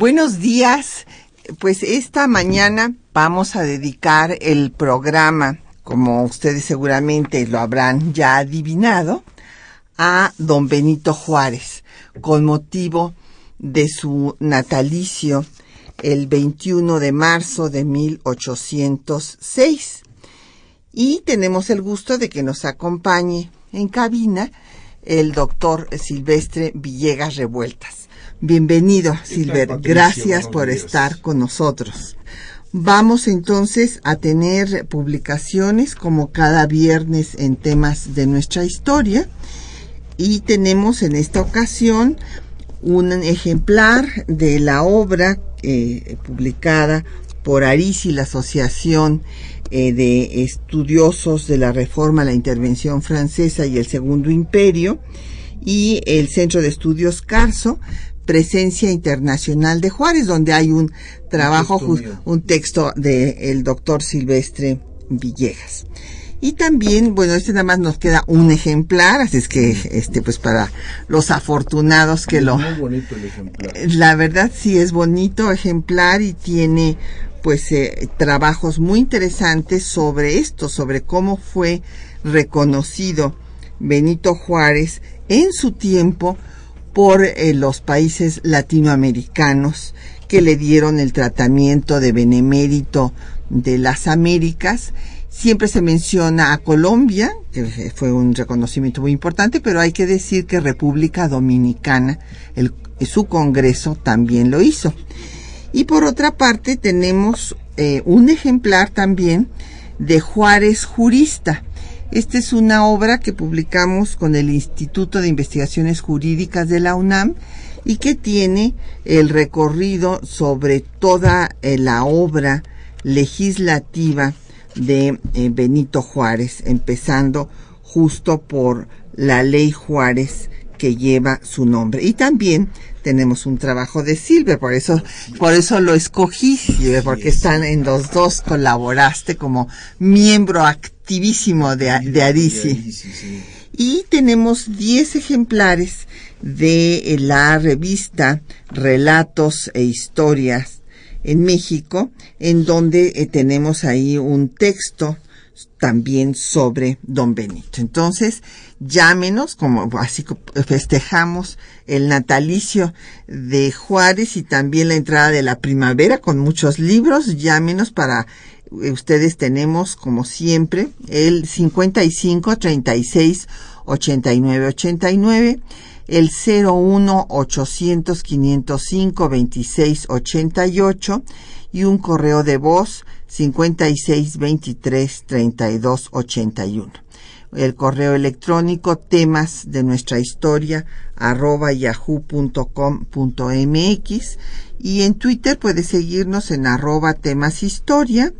Buenos días. Pues esta mañana vamos a dedicar el programa, como ustedes seguramente lo habrán ya adivinado, a don Benito Juárez, con motivo de su natalicio el 21 de marzo de 1806. Y tenemos el gusto de que nos acompañe en cabina el doctor Silvestre Villegas Revueltas. Bienvenido, Silver. Gracias por estar con nosotros. Vamos entonces a tener publicaciones como cada viernes en temas de nuestra historia y tenemos en esta ocasión un ejemplar de la obra eh, publicada por Arisi, la Asociación eh, de Estudiosos de la Reforma, la Intervención Francesa y el Segundo Imperio, y el Centro de Estudios Carso, Presencia Internacional de Juárez, donde hay un trabajo, un texto del el doctor Silvestre Villegas. Y también, bueno, este nada más nos queda un ejemplar, así es que, este, pues para los afortunados que lo... Muy bonito el ejemplar. Eh, la verdad sí es bonito ejemplar y tiene, pues, eh, trabajos muy interesantes sobre esto, sobre cómo fue reconocido Benito Juárez en su tiempo por eh, los países latinoamericanos que le dieron el tratamiento de benemérito de las Américas. Siempre se menciona a Colombia, que fue un reconocimiento muy importante, pero hay que decir que República Dominicana, su Congreso también lo hizo. Y por otra parte tenemos eh, un ejemplar también de Juárez Jurista, esta es una obra que publicamos con el Instituto de Investigaciones Jurídicas de la UNAM y que tiene el recorrido sobre toda eh, la obra legislativa de eh, Benito Juárez, empezando justo por la ley Juárez que lleva su nombre. Y también tenemos un trabajo de Silver, por eso, por eso lo escogí, Silver, porque están en los dos, colaboraste como miembro activísimo de, de Arisi. Y tenemos 10 ejemplares de la revista Relatos e Historias en México, en donde eh, tenemos ahí un texto también sobre Don Benito. Entonces, llámenos, como así festejamos el natalicio de Juárez y también la entrada de la primavera con muchos libros, llámenos para eh, ustedes tenemos como siempre el 55 36 89 89 el 01 800 505 26 88 y un correo de voz 56 23 32 81. El correo electrónico temas de nuestra historia arroba yahoo.com.mx y en Twitter puede seguirnos en arroba temas historia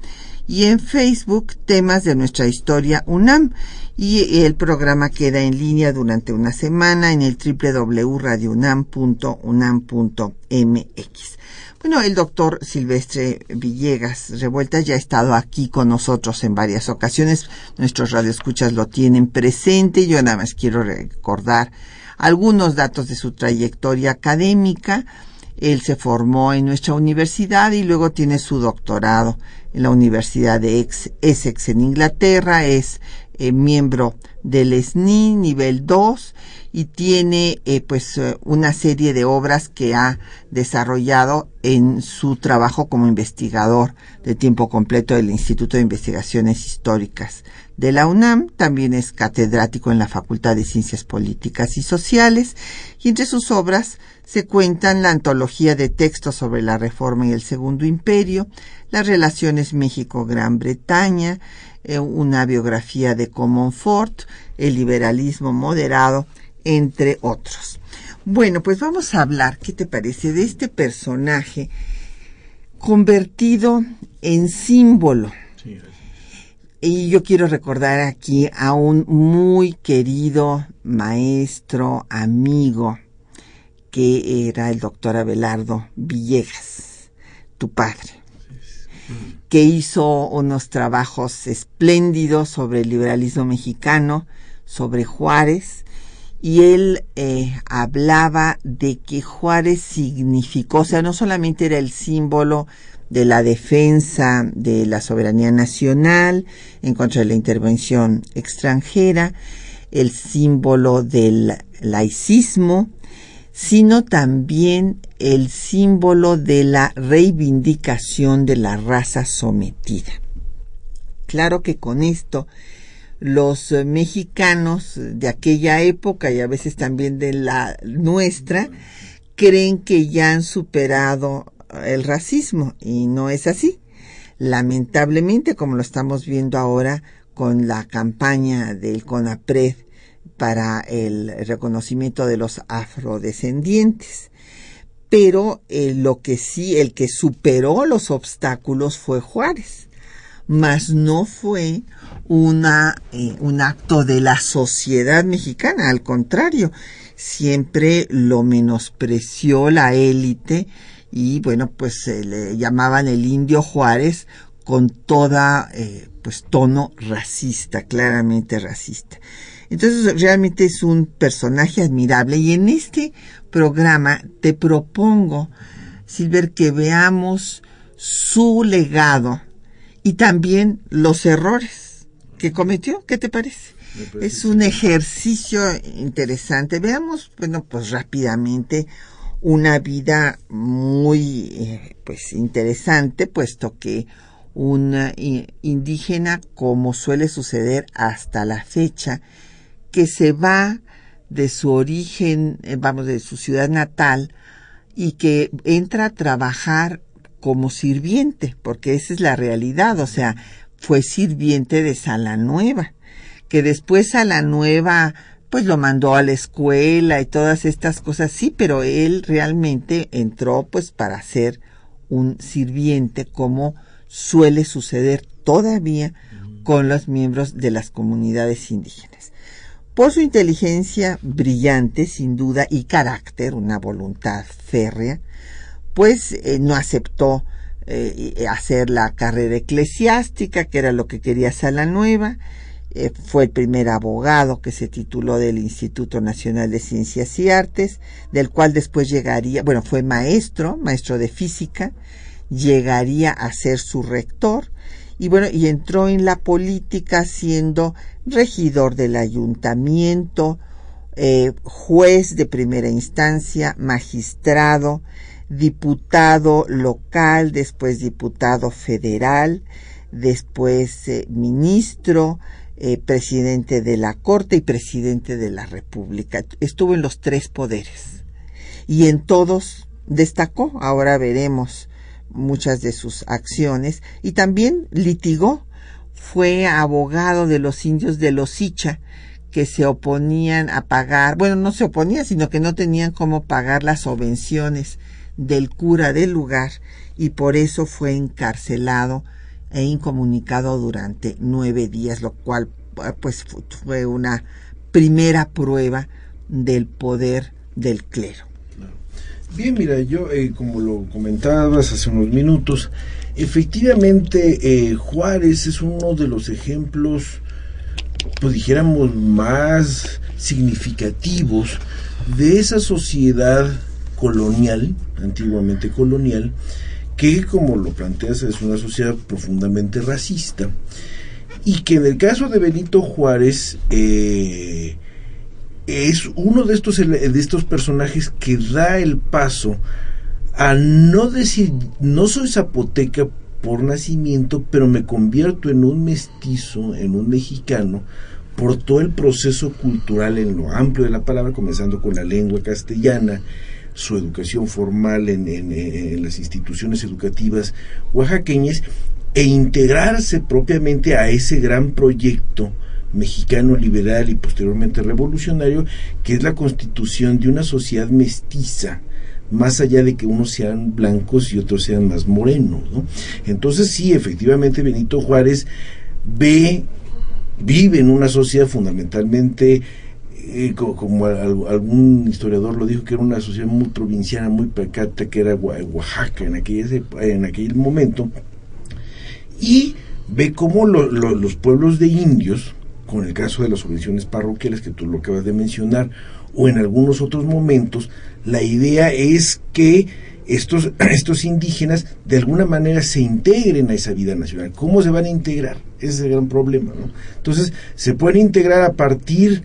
y en Facebook temas de nuestra historia UNAM y el programa queda en línea durante una semana en el www.radiounam.unam.mx. Bueno, el doctor Silvestre Villegas Revueltas ya ha estado aquí con nosotros en varias ocasiones. Nuestros radioescuchas lo tienen presente. Yo nada más quiero recordar algunos datos de su trayectoria académica. Él se formó en nuestra universidad y luego tiene su doctorado en la Universidad de Essex en Inglaterra. Es eh, miembro del SNI nivel 2 y tiene eh, pues eh, una serie de obras que ha desarrollado en su trabajo como investigador de tiempo completo del Instituto de Investigaciones Históricas de la UNAM, también es catedrático en la Facultad de Ciencias Políticas y Sociales. Y entre sus obras se cuentan la antología de textos sobre la Reforma y el Segundo Imperio, las relaciones México-Gran Bretaña, eh, una biografía de Comonfort, el liberalismo moderado, entre otros. Bueno, pues vamos a hablar, ¿qué te parece?, de este personaje convertido en símbolo. y yo quiero recordar aquí a un muy querido maestro, amigo, que era el doctor Abelardo Villegas, tu padre, que hizo unos trabajos espléndidos sobre el liberalismo mexicano, sobre Juárez, y él eh, hablaba de que Juárez significó, o sea, no solamente era el símbolo de la defensa de la soberanía nacional en contra de la intervención extranjera, el símbolo del laicismo, sino también el símbolo de la reivindicación de la raza sometida. Claro que con esto los mexicanos de aquella época y a veces también de la nuestra creen que ya han superado el racismo y no es así. Lamentablemente, como lo estamos viendo ahora con la campaña del CONAPRED para el reconocimiento de los afrodescendientes. Pero eh, lo que sí, el que superó los obstáculos fue Juárez, mas no fue una, eh, un acto de la sociedad mexicana, al contrario, siempre lo menospreció la élite y bueno, pues se le llamaban el indio Juárez con toda eh, pues tono racista, claramente racista. Entonces realmente es un personaje admirable y en este programa te propongo, Silver, que veamos su legado y también los errores que cometió. ¿Qué te parece? Es un ejercicio interesante. Veamos, bueno, pues rápidamente una vida muy, eh, pues interesante, puesto que un eh, indígena, como suele suceder hasta la fecha, que se va de su origen, eh, vamos, de su ciudad natal y que entra a trabajar como sirviente, porque esa es la realidad, o sea, fue sirviente de Salanueva, que después Salanueva pues lo mandó a la escuela y todas estas cosas, sí, pero él realmente entró pues para ser un sirviente como suele suceder todavía con los miembros de las comunidades indígenas. Por su inteligencia brillante, sin duda, y carácter, una voluntad férrea, pues eh, no aceptó eh, hacer la carrera eclesiástica, que era lo que quería Salanueva. Eh, fue el primer abogado que se tituló del Instituto Nacional de Ciencias y Artes, del cual después llegaría, bueno, fue maestro, maestro de física, llegaría a ser su rector y bueno, y entró en la política siendo regidor del ayuntamiento, eh, juez de primera instancia, magistrado, diputado local, después diputado federal, después eh, ministro, eh, presidente de la Corte y presidente de la República. Estuvo en los tres poderes y en todos destacó. Ahora veremos muchas de sus acciones y también litigó. Fue abogado de los indios de los Icha que se oponían a pagar, bueno, no se oponían, sino que no tenían cómo pagar las subvenciones del cura del lugar y por eso fue encarcelado e incomunicado durante nueve días, lo cual pues fue una primera prueba del poder del clero. Bien, mira, yo eh, como lo comentabas hace unos minutos, efectivamente eh, Juárez es uno de los ejemplos, pues dijéramos, más significativos de esa sociedad colonial, antiguamente colonial, que como lo planteas es una sociedad profundamente racista. Y que en el caso de Benito Juárez eh, es uno de estos, de estos personajes que da el paso a no decir, no soy zapoteca por nacimiento, pero me convierto en un mestizo, en un mexicano, por todo el proceso cultural en lo amplio de la palabra, comenzando con la lengua castellana, su educación formal en, en, las instituciones educativas oaxaqueñas, e integrarse propiamente a ese gran proyecto mexicano liberal y posteriormente revolucionario, que es la constitución de una sociedad mestiza, más allá de que unos sean blancos y otros sean más morenos. ¿no? Entonces sí, efectivamente Benito Juárez ve, vive en una sociedad fundamentalmente, eh, como, algún historiador lo dijo, que era una sociedad muy provinciana, muy pacata, que era Oaxaca en aquel, en aquel momento, y ve cómo los pueblos de indios, con el caso de las subvenciones parroquiales que tú lo acabas de mencionar, o en algunos otros momentos, la idea es que estos, estos indígenas de alguna manera se integren a esa vida nacional. ¿Cómo se van a integrar? Ese es el gran problema. ¿no? Entonces, se pueden integrar a partir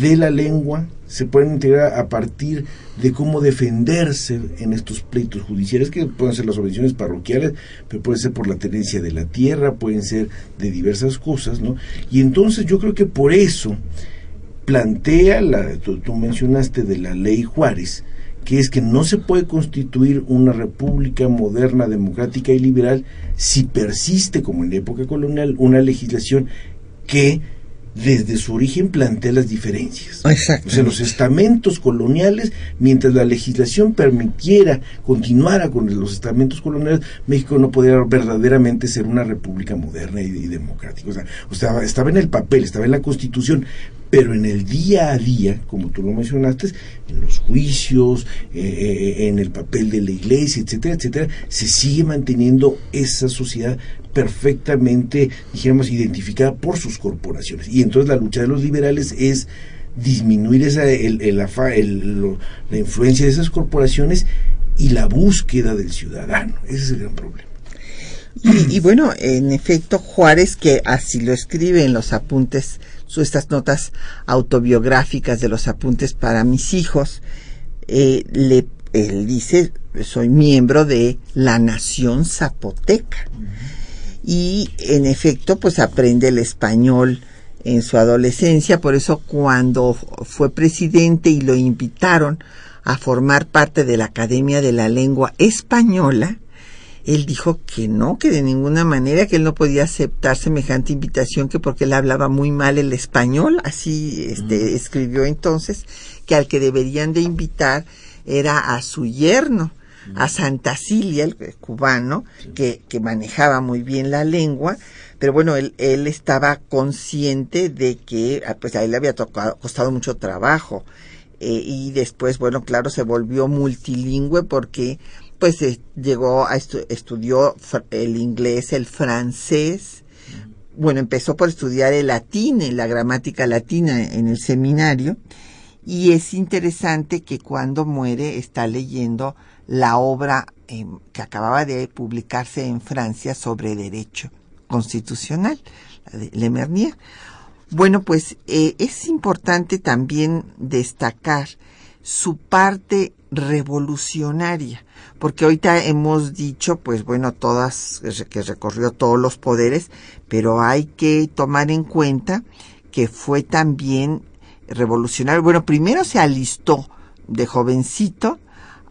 de la lengua, se pueden integrar a partir de cómo defenderse en estos pleitos judiciales, que pueden ser las subvenciones parroquiales, pero puede ser por la tenencia de la tierra, pueden ser de diversas cosas, ¿no? Y entonces yo creo que por eso plantea, la, tú, mencionaste de la ley Juárez, que es que no se puede constituir una república moderna, democrática y liberal si persiste, como en la época colonial, una legislación que desde su origen plantea las diferencias. Exacto. O sea, los estamentos coloniales, mientras la legislación permitiera, continuara con los estamentos coloniales, México no podía verdaderamente ser una república moderna y, democrática. O sea, o sea, estaba en el papel, estaba en la constitución, pero en el día a día, como tú lo mencionaste, en los juicios, eh, eh, en el papel de la iglesia, etcétera, etcétera, se sigue manteniendo esa sociedad perfectamente, dijéramos, identificada por sus corporaciones. Y entonces la lucha de los liberales es disminuir esa, el, el, la influencia de esas corporaciones y la búsqueda del ciudadano. Ese es el gran problema. Y, y, bueno, en efecto, Juárez, que así lo escribe en los apuntes estas notas autobiográficas de los apuntes para mis hijos, eh, le, él dice, soy miembro de la nación zapoteca. Y en efecto, pues aprende el español en su adolescencia, por eso cuando fue presidente y lo invitaron a formar parte de la Academia de la Lengua Española, él dijo que no, que de ninguna manera, que él no podía aceptar semejante invitación, que porque él hablaba muy mal el español, así este, escribió entonces, que al que deberían de invitar era a su yerno, a Santa Cilia, el cubano, que, que manejaba muy bien la lengua, pero bueno, él, él estaba consciente de que ah, pues a él le había tocado, costado mucho trabajo. Eh, y después, bueno, claro, se volvió multilingüe porque pues llegó a estudió el inglés, el francés. Bueno, empezó por estudiar el latín, la gramática latina en el seminario. Y es interesante que cuando muere está leyendo la obra em, que acababa de publicarse en Francia sobre derecho constitucional, la de Lemernier. Bueno, pues eh, es importante también destacar su parte revolucionaria, porque ahorita hemos dicho, pues bueno, todas, que recorrió todos los poderes, pero hay que tomar en cuenta que fue también revolucionario. Bueno, primero se alistó de jovencito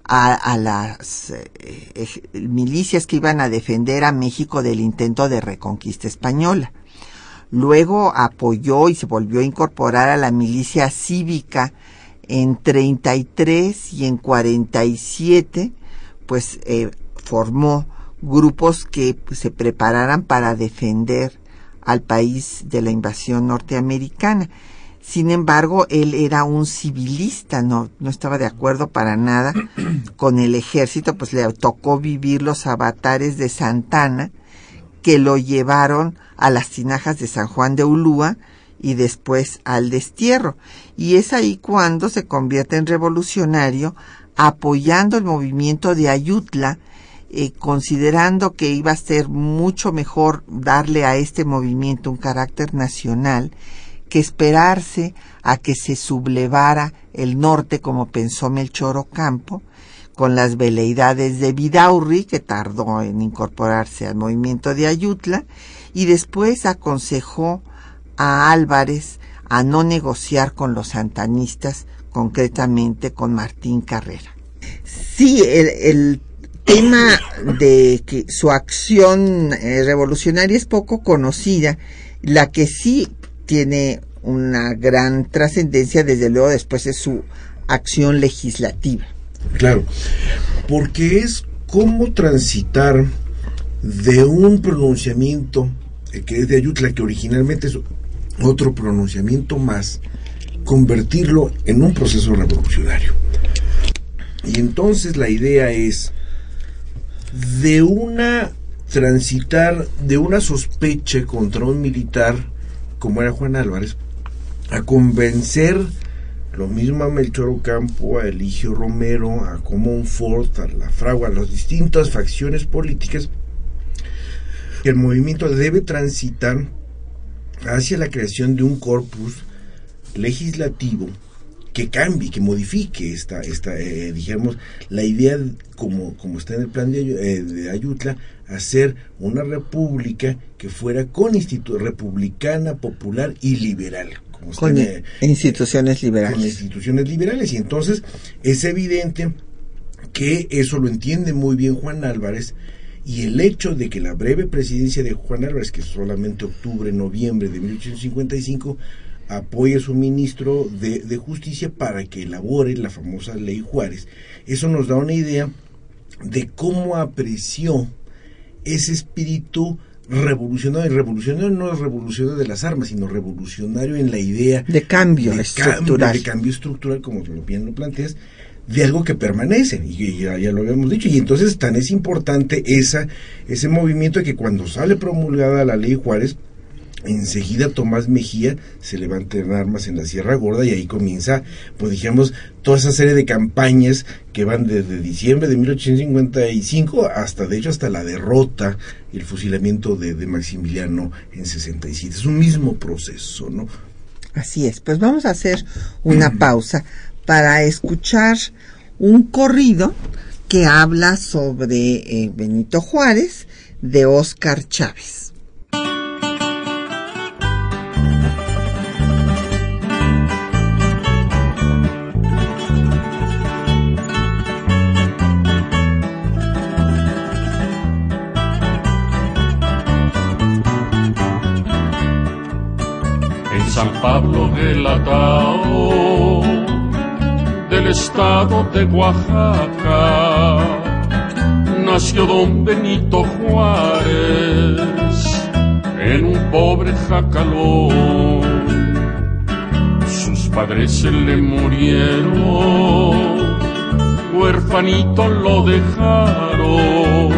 a, las eh, milicias que iban a defender a México del intento de reconquista española. Luego apoyó y se volvió a incorporar a la milicia cívica en 33 y en 47, pues eh, formó grupos que se prepararan para defender al país de la invasión norteamericana. Sin embargo, él era un civilista, no, no estaba de acuerdo para nada con el ejército, pues le tocó vivir los avatares de Santana, que lo llevaron a las tinajas de San Juan de Ulúa y después al destierro. Y es ahí cuando se convierte en revolucionario apoyando el movimiento de Ayutla, eh, considerando que iba a ser mucho mejor darle a este movimiento un carácter nacional que esperarse a que se sublevara el norte como pensó Melchor Ocampo, con las veleidades de Vidaurri, que tardó en incorporarse al movimiento de Ayutla, y después aconsejó a Álvarez a no negociar con los santanistas, concretamente con Martín Carrera. Sí, el, tema de que su acción eh, revolucionaria es poco conocida, la que sí tiene una gran trascendencia, desde luego después de su acción legislativa. Claro, porque es cómo transitar de un pronunciamiento que es de Ayutla, que originalmente es otro pronunciamiento más, convertirlo en un proceso revolucionario. Y entonces la idea es de una transitar de una sospecha contra un militar como era Juan Álvarez a convencer lo mismo a Melchor Ocampo, a Eligio Romero, a Ford, a la Fragua, a las distintas facciones políticas, que el movimiento debe transitar hacia la creación de un corpus legislativo que cambie, que modifique esta, esta eh, dijéramos, la idea como, como está en el plan de, eh, de Ayutla, hacer una república que fuera con republicana, popular y liberal con instituciones liberales. Con instituciones liberales. Y entonces es evidente que eso lo entiende muy bien Juan Álvarez y el hecho de que la breve presidencia de Juan Álvarez, que es solamente octubre, noviembre de 1855, apoye a su ministro de, de Justicia para que elabore la famosa ley Juárez. Eso nos da una idea de cómo apreció ese espíritu revolucionario. Y revolucionario no es revolucionario de las armas, sino revolucionario en la idea de cambio estructural. de cambio estructural, como bien lo planteas, de algo que permanece, y ya, ya, lo habíamos dicho. Y entonces tan es importante esa, ese movimiento que cuando sale promulgada la ley Juárez, Enseguida Tomás Mejía se levanta en armas en la Sierra Gorda y ahí comienza, pues digamos, toda esa serie de campañas que van desde diciembre de 1855 hasta, de hecho, hasta la derrota y el fusilamiento de, de Maximiliano en 67. Es un mismo proceso, ¿no? Así es, pues vamos a hacer una pausa para escuchar un corrido que habla sobre eh, Benito Juárez de Oscar Chávez. San Pablo del Atao, estado de Oaxaca, nació don Benito Juárez en un pobre jacalón. Sus padres se le murieron, huerfanito lo dejaron,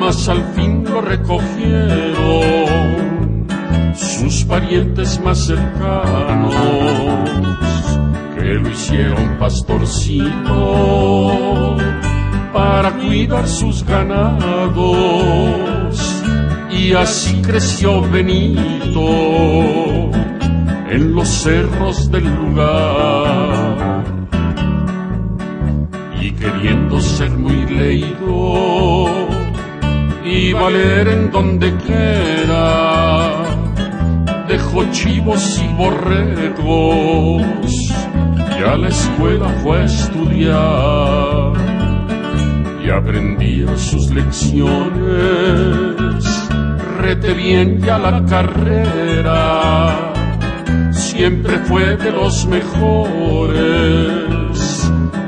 mas al fin lo recogieron sus parientes más cercanos que lo hicieron pastorcito para cuidar sus ganados. Y así creció Benito en los cerros del lugar. Y queriendo ser muy leído y valer en donde quiera dejó chivos y borregos y a la escuela fue a estudiar y aprendía sus lecciones, rete bien ya la carrera, siempre fue de los mejores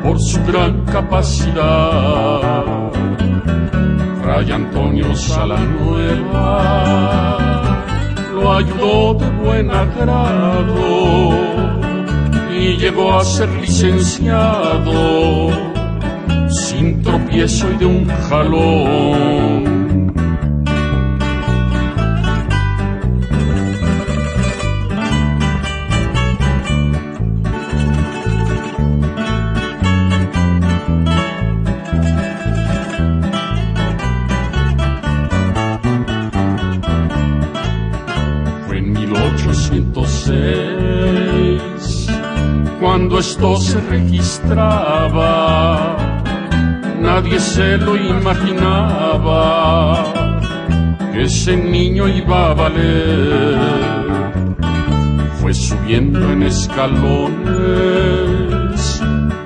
por su gran capacidad. Fray Antonio Salanueva lo ayudó de buen agrado y llegó a ser licenciado sin tropiezo y de un jalón. Esto se registraba, nadie se lo imaginaba que ese niño iba a valer. Fue subiendo en escalones,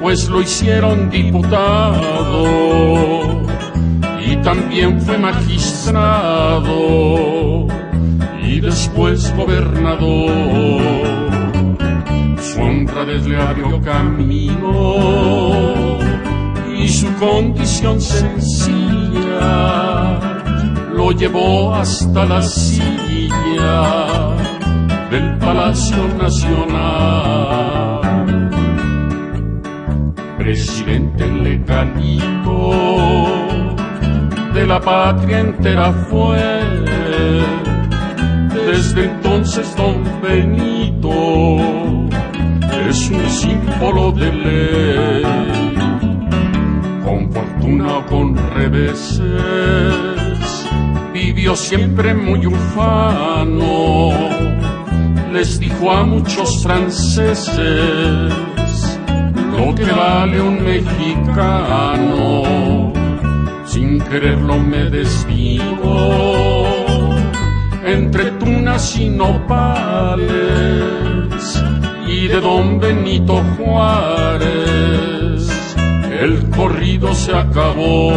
pues lo hicieron diputado y también fue magistrado y después gobernador su honra desde abrió camino y su condición sencilla lo llevó hasta la silla del Palacio Nacional. Presidente legalito de la patria entera fue desde entonces don Benito es un símbolo de ley. Con fortuna o con reveses, vivió siempre muy ufano. Les dijo a muchos franceses lo que vale un mexicano. Sin quererlo me desdigo entre tunas y nopales y de don Benito Juárez el corrido se acabó.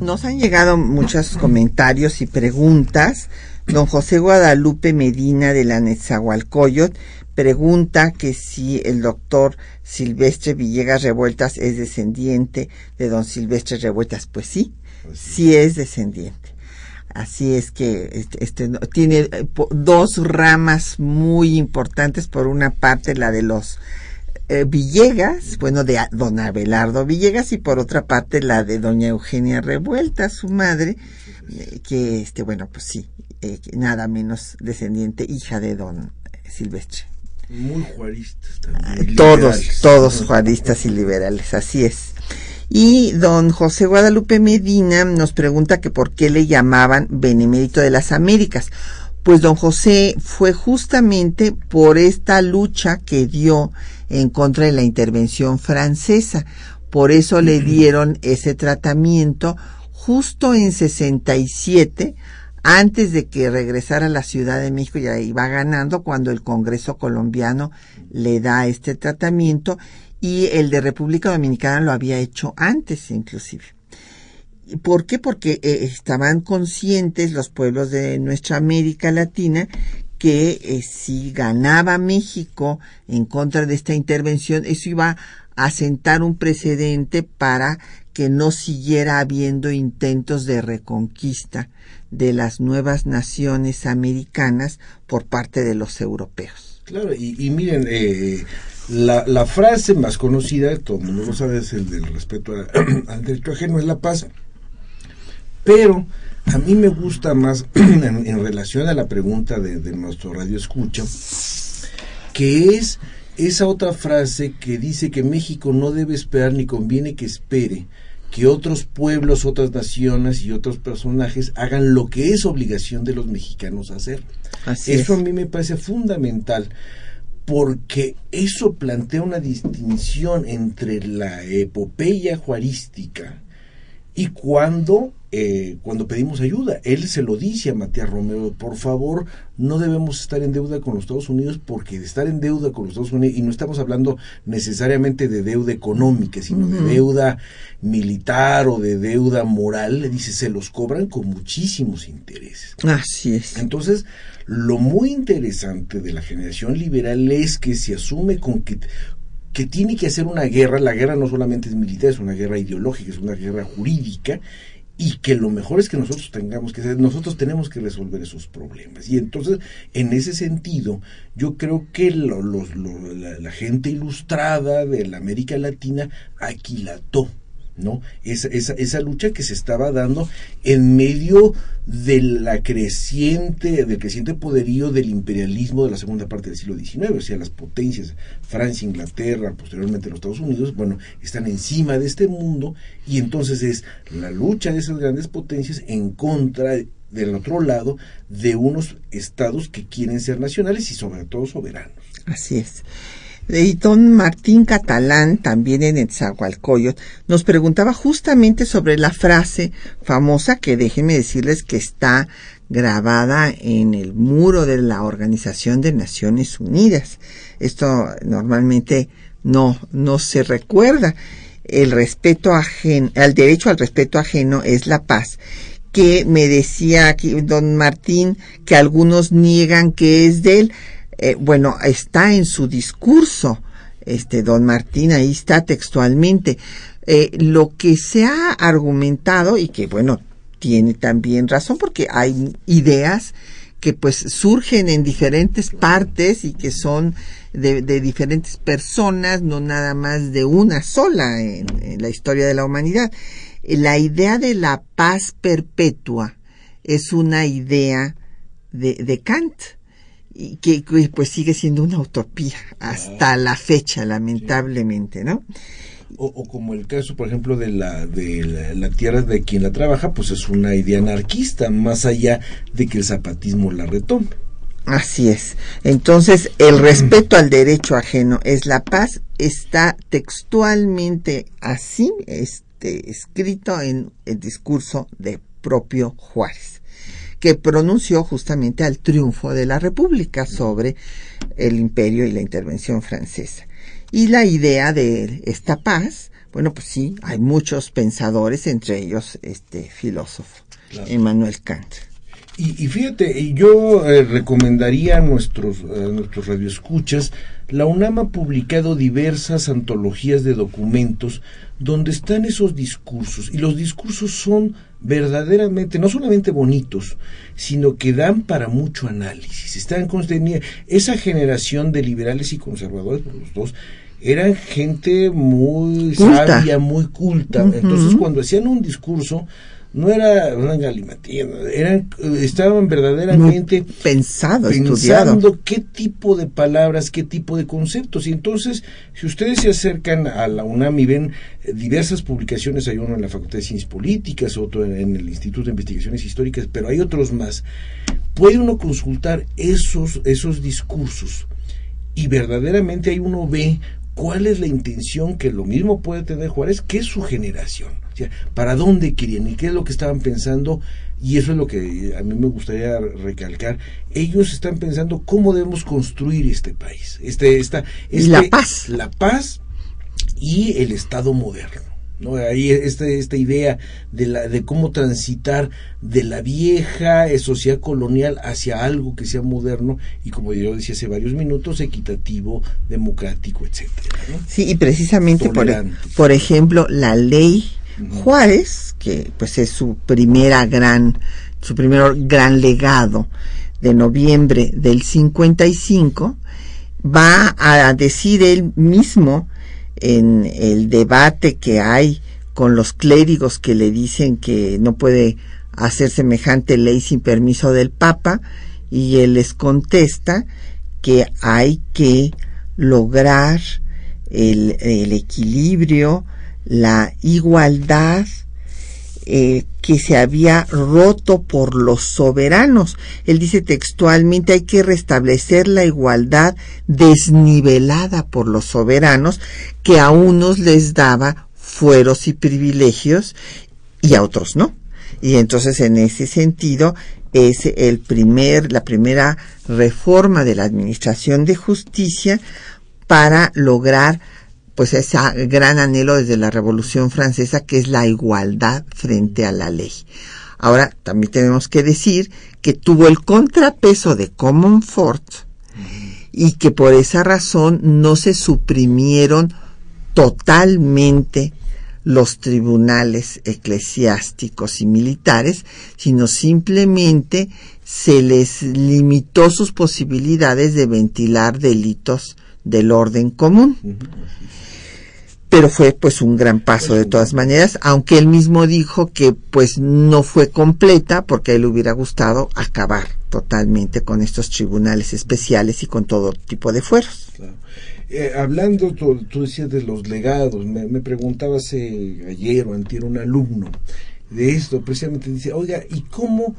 Nos han llegado muchos comentarios y preguntas. Don José Guadalupe Medina de la Netzahualcoyot pregunta que si el doctor Silvestre Villegas Revueltas es descendiente de don Silvestre Revueltas. Pues sí, pues sí es descendiente. Así es que este, este tiene eh, dos ramas muy importantes. Por una parte, la de los eh, Villegas, bueno, de don Abelardo Villegas, y por otra parte, la de doña Eugenia Revuelta, su madre, eh, que, este, bueno, pues sí, nada menos descendiente, hija de don Silvestre. Muy juaristas también. Todos, todos juaristas y liberales, así es. Y don José Guadalupe Medina nos pregunta que por qué le llamaban Benemérito de las Américas. Pues don José fue justamente por esta lucha que dio en contra de la intervención francesa. Por eso le dieron ese tratamiento justo en 67, antes de que regresara a la Ciudad de México, ya iba ganando cuando el Congreso colombiano le da este tratamiento y el de República Dominicana lo había hecho antes inclusive. ¿Por qué? Porque eh, estaban conscientes los pueblos de nuestra América Latina que eh, si ganaba México en contra de esta intervención, eso iba a sentar un precedente para que no siguiera habiendo intentos de reconquista de las nuevas naciones americanas por parte de los europeos. Claro, y, miren, eh, la, la, frase más conocida, todo el mundo lo sabe, es el del respeto al derecho ajeno, es la paz. Pero a mí me gusta más, en, relación a la pregunta de, de nuestro radio escucha, que es esa otra frase que dice que México no debe esperar ni conviene que espere que otros pueblos, otras naciones y otros personajes hagan lo que es obligación de los mexicanos hacer. Eso a mí me parece fundamental porque eso plantea una distinción entre la epopeya juarística y cuando eh, cuando pedimos ayuda. Él se lo dice a Matías Romero, por favor, no debemos estar en deuda con los Estados Unidos porque de estar en deuda con los Estados Unidos, y no estamos hablando necesariamente de deuda económica, sino de deuda militar o de deuda moral, le dice, se los cobran con muchísimos intereses. Así es. Entonces, lo muy interesante de la generación liberal es que se asume con que que tiene que hacer una guerra, la guerra no solamente es militar, es una guerra ideológica, es una guerra jurídica, y que lo mejor es que nosotros tengamos que nosotros tenemos que resolver esos problemas. Y entonces, en ese sentido, yo creo que la, gente ilustrada de la América Latina aquilató ¿no? Esa, esa, esa lucha que se estaba dando en medio de la creciente, del creciente poderío del imperialismo de la segunda parte del siglo XIX, o sea, las potencias, Francia, Inglaterra, posteriormente los Estados Unidos, bueno, están encima de este mundo y entonces es la lucha de esas grandes potencias en contra del otro lado de unos estados que quieren ser nacionales y sobre todo soberanos. Así es. Y don Martín Catalán, también en Etzahualcoyot, nos preguntaba justamente sobre la frase famosa que déjenme decirles que está grabada en el muro de la Organización de Naciones Unidas. Esto normalmente no, no se recuerda. El respeto ajeno, el derecho al respeto ajeno es la paz que me decía aquí don Martín que algunos niegan que es de él. Eh, bueno, está en su discurso, este don Martín, ahí está textualmente. Eh, lo que se ha argumentado y que bueno, tiene también razón porque hay ideas que pues surgen en diferentes partes y que son de, diferentes personas, no nada más de una sola en la historia de la humanidad. La idea de la paz perpetua es una idea de, de Kant y que, pues sigue siendo una utopía hasta la fecha, lamentablemente, ¿no? O, como el caso, por ejemplo, de la, de la, tierra de quien la trabaja, pues es una idea anarquista, más allá de que el zapatismo la retome. Así es. Entonces, el respeto al derecho ajeno es la paz, está textualmente así, este, escrito en el discurso de propio Juárez que pronunció justamente al triunfo de la República sobre el imperio y la intervención francesa. Y la idea de esta paz, bueno, pues sí, hay muchos pensadores, entre ellos este filósofo, Emmanuel Kant. Y, fíjate, yo eh, recomendaría a nuestros, a nuestros radioescuchas, la UNAM ha publicado diversas antologías de documentos donde están esos discursos, y los discursos son verdaderamente, no solamente bonitos, sino que dan para mucho análisis. Están esa generación de liberales y conservadores, por los dos, eran gente muy sabia, muy culta. Entonces, cuando hacían un discurso, no era una galimatía, eran, estaban verdaderamente pensado, pensando qué tipo de palabras, qué tipo de conceptos. Y entonces, si ustedes se acercan a la UNAM y ven eh, diversas publicaciones, hay uno en la Facultad de Ciencias Políticas, otro en el Instituto de Investigaciones Históricas, pero hay otros más, puede uno consultar esos, esos discursos y verdaderamente ahí uno ve cuál es la intención que lo mismo puede tener Juárez que su generación para dónde querían y qué es lo que estaban pensando y eso es lo que a mí me gustaría recalcar. Ellos están pensando cómo debemos construir este país, este, esta, este, la paz, la paz y el Estado moderno. ¿No? Ahí esta, esta idea de, la, de cómo transitar de la vieja sociedad colonial hacia algo que sea moderno y como yo decía hace varios minutos, equitativo, democrático, etcétera. Sí, y precisamente por, por ejemplo la ley Juárez, que pues es su primera gran, su primer gran legado de noviembre del 55, va a decir él mismo en el debate que hay con los clérigos que le dicen que no puede hacer semejante ley sin permiso del Papa, y él les contesta que hay que lograr el, el equilibrio la igualdad eh, que se había roto por los soberanos. Él dice textualmente hay que restablecer la igualdad desnivelada por los soberanos que a unos les daba fueros y privilegios y a otros no. Y entonces en ese sentido es el primer, la primera reforma de la administración de justicia para lograr pues ese gran anhelo desde la Revolución Francesa que es la igualdad frente a la ley. Ahora, también tenemos que decir que tuvo el contrapeso de Comonfort y que por esa razón no se suprimieron totalmente los tribunales eclesiásticos y militares, sino simplemente se les limitó sus posibilidades de ventilar delitos del orden común. Pero fue pues un gran paso de todas maneras, aunque él mismo dijo que pues no fue completa porque a él le hubiera gustado acabar totalmente con estos tribunales especiales y con todo tipo de fueros. Eh, hablando, tú, decías de los legados, me, me preguntabas ayer o antier un alumno de esto, precisamente dice, oiga, ¿y cómo,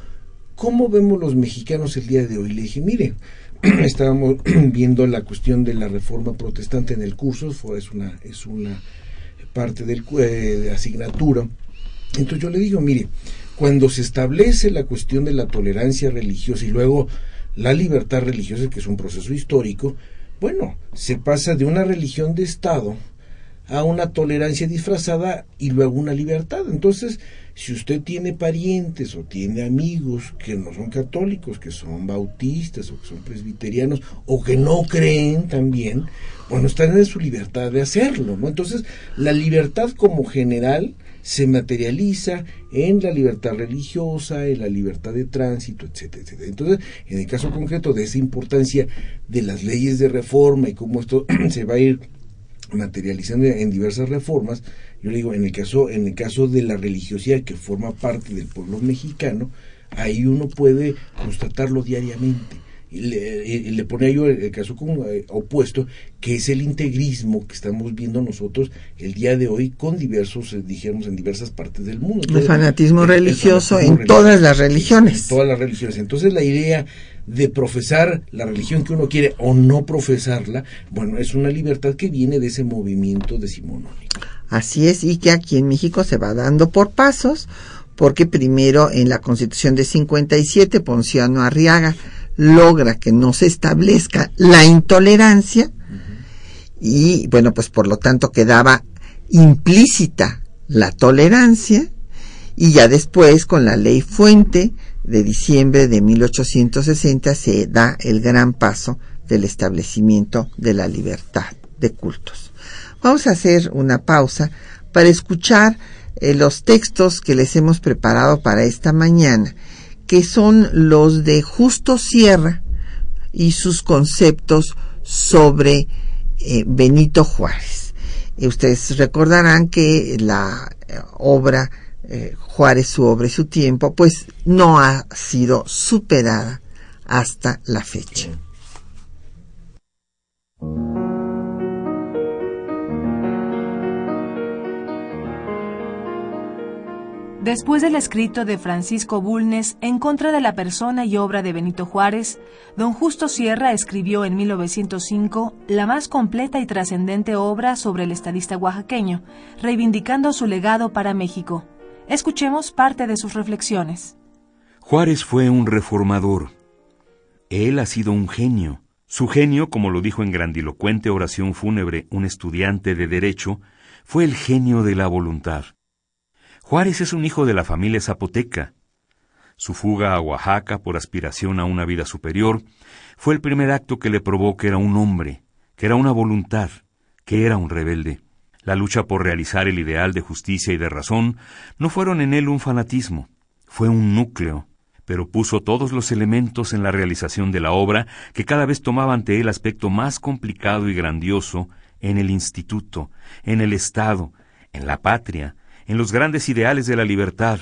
cómo vemos los mexicanos el día de hoy? Le dije, mire, estábamos viendo la cuestión de la reforma protestante en el curso, es una, es una parte del, eh, de asignatura. Entonces yo le digo, mire, cuando se establece la cuestión de la tolerancia religiosa y luego la libertad religiosa, que es un proceso histórico, bueno, se pasa de una religión de Estado a una tolerancia disfrazada y luego una libertad. Entonces, si usted tiene parientes o tiene amigos que no son católicos, que son bautistas o que son presbiterianos o que no creen también, bueno, están en su libertad de hacerlo, ¿no? Entonces, la libertad como general se materializa en la libertad religiosa, en la libertad de tránsito, etcétera, etcétera. Entonces, en el caso concreto de esa importancia de las leyes de reforma y cómo esto se va a ir materializando en diversas reformas, yo le digo, en el caso, en el caso de la religiosidad que forma parte del pueblo mexicano, ahí uno puede constatarlo diariamente. Y le, le ponía yo el, caso como, eh, opuesto, que es el integrismo que estamos viendo nosotros el día de hoy con diversos, eh, dijéramos, en diversas partes del mundo. el fanatismo religioso en todas las religiones. En todas las religiones. Entonces la idea de profesar la religión que uno quiere o no profesarla, bueno, es una libertad que viene de ese movimiento decimonónico. Así es, y que aquí en México se va dando por pasos, porque primero en la Constitución de 57 Ponciano Arriaga logra que no se establezca la intolerancia y bueno, pues por lo tanto quedaba implícita la tolerancia y ya después con la ley fuente de diciembre de 1860 se da el gran paso del establecimiento de la libertad de cultos. Vamos a hacer una pausa para escuchar eh, los textos que les hemos preparado para esta mañana, que son los de Justo Sierra y sus conceptos sobre eh, Benito Juárez. ustedes recordarán que la eh, obra Juárez, su obra y su tiempo, pues no ha sido superada hasta la fecha. Después del escrito de Francisco Bulnes en contra de la persona y obra de Benito Juárez, don Justo Sierra escribió en 1905 la más completa y trascendente obra sobre el estadista oaxaqueño, reivindicando su legado para México. Escuchemos parte de sus reflexiones. Juárez fue un reformador. Él ha sido un genio. Su genio, como lo dijo en grandilocuente oración fúnebre un estudiante de Derecho, fue el genio de la voluntad. Juárez es un hijo de la familia zapoteca. Su fuga a Oaxaca por aspiración a una vida superior fue el primer acto que le probó que era un hombre, que era una voluntad, que era un rebelde. La lucha por realizar el ideal de justicia y de razón no fueron en él un fanatismo, fue un núcleo, pero puso todos los elementos en la realización de la obra que cada vez tomaba ante él aspecto más complicado y grandioso en el instituto, en el Estado, en la patria, en los grandes ideales de la libertad,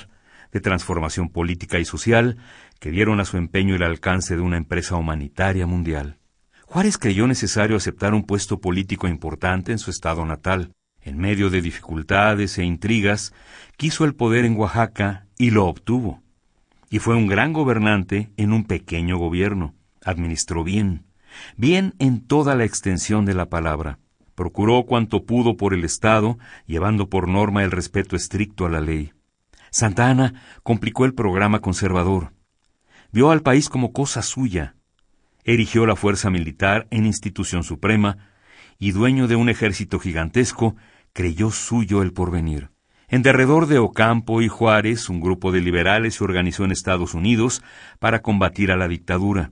de transformación política y social que dieron a su empeño el alcance de una empresa humanitaria mundial. Juárez creyó necesario aceptar un puesto político importante en su estado natal. En medio de dificultades e intrigas, quiso el poder en Oaxaca y lo obtuvo. Y fue un gran gobernante en un pequeño gobierno. Administró bien, bien en toda la extensión de la palabra procuró cuanto pudo por el Estado, llevando por norma el respeto estricto a la ley. Santa Ana complicó el programa conservador. Vio al país como cosa suya. Erigió la fuerza militar en institución suprema y dueño de un ejército gigantesco, creyó suyo el porvenir. En derredor de Ocampo y Juárez, un grupo de liberales se organizó en Estados Unidos para combatir a la dictadura,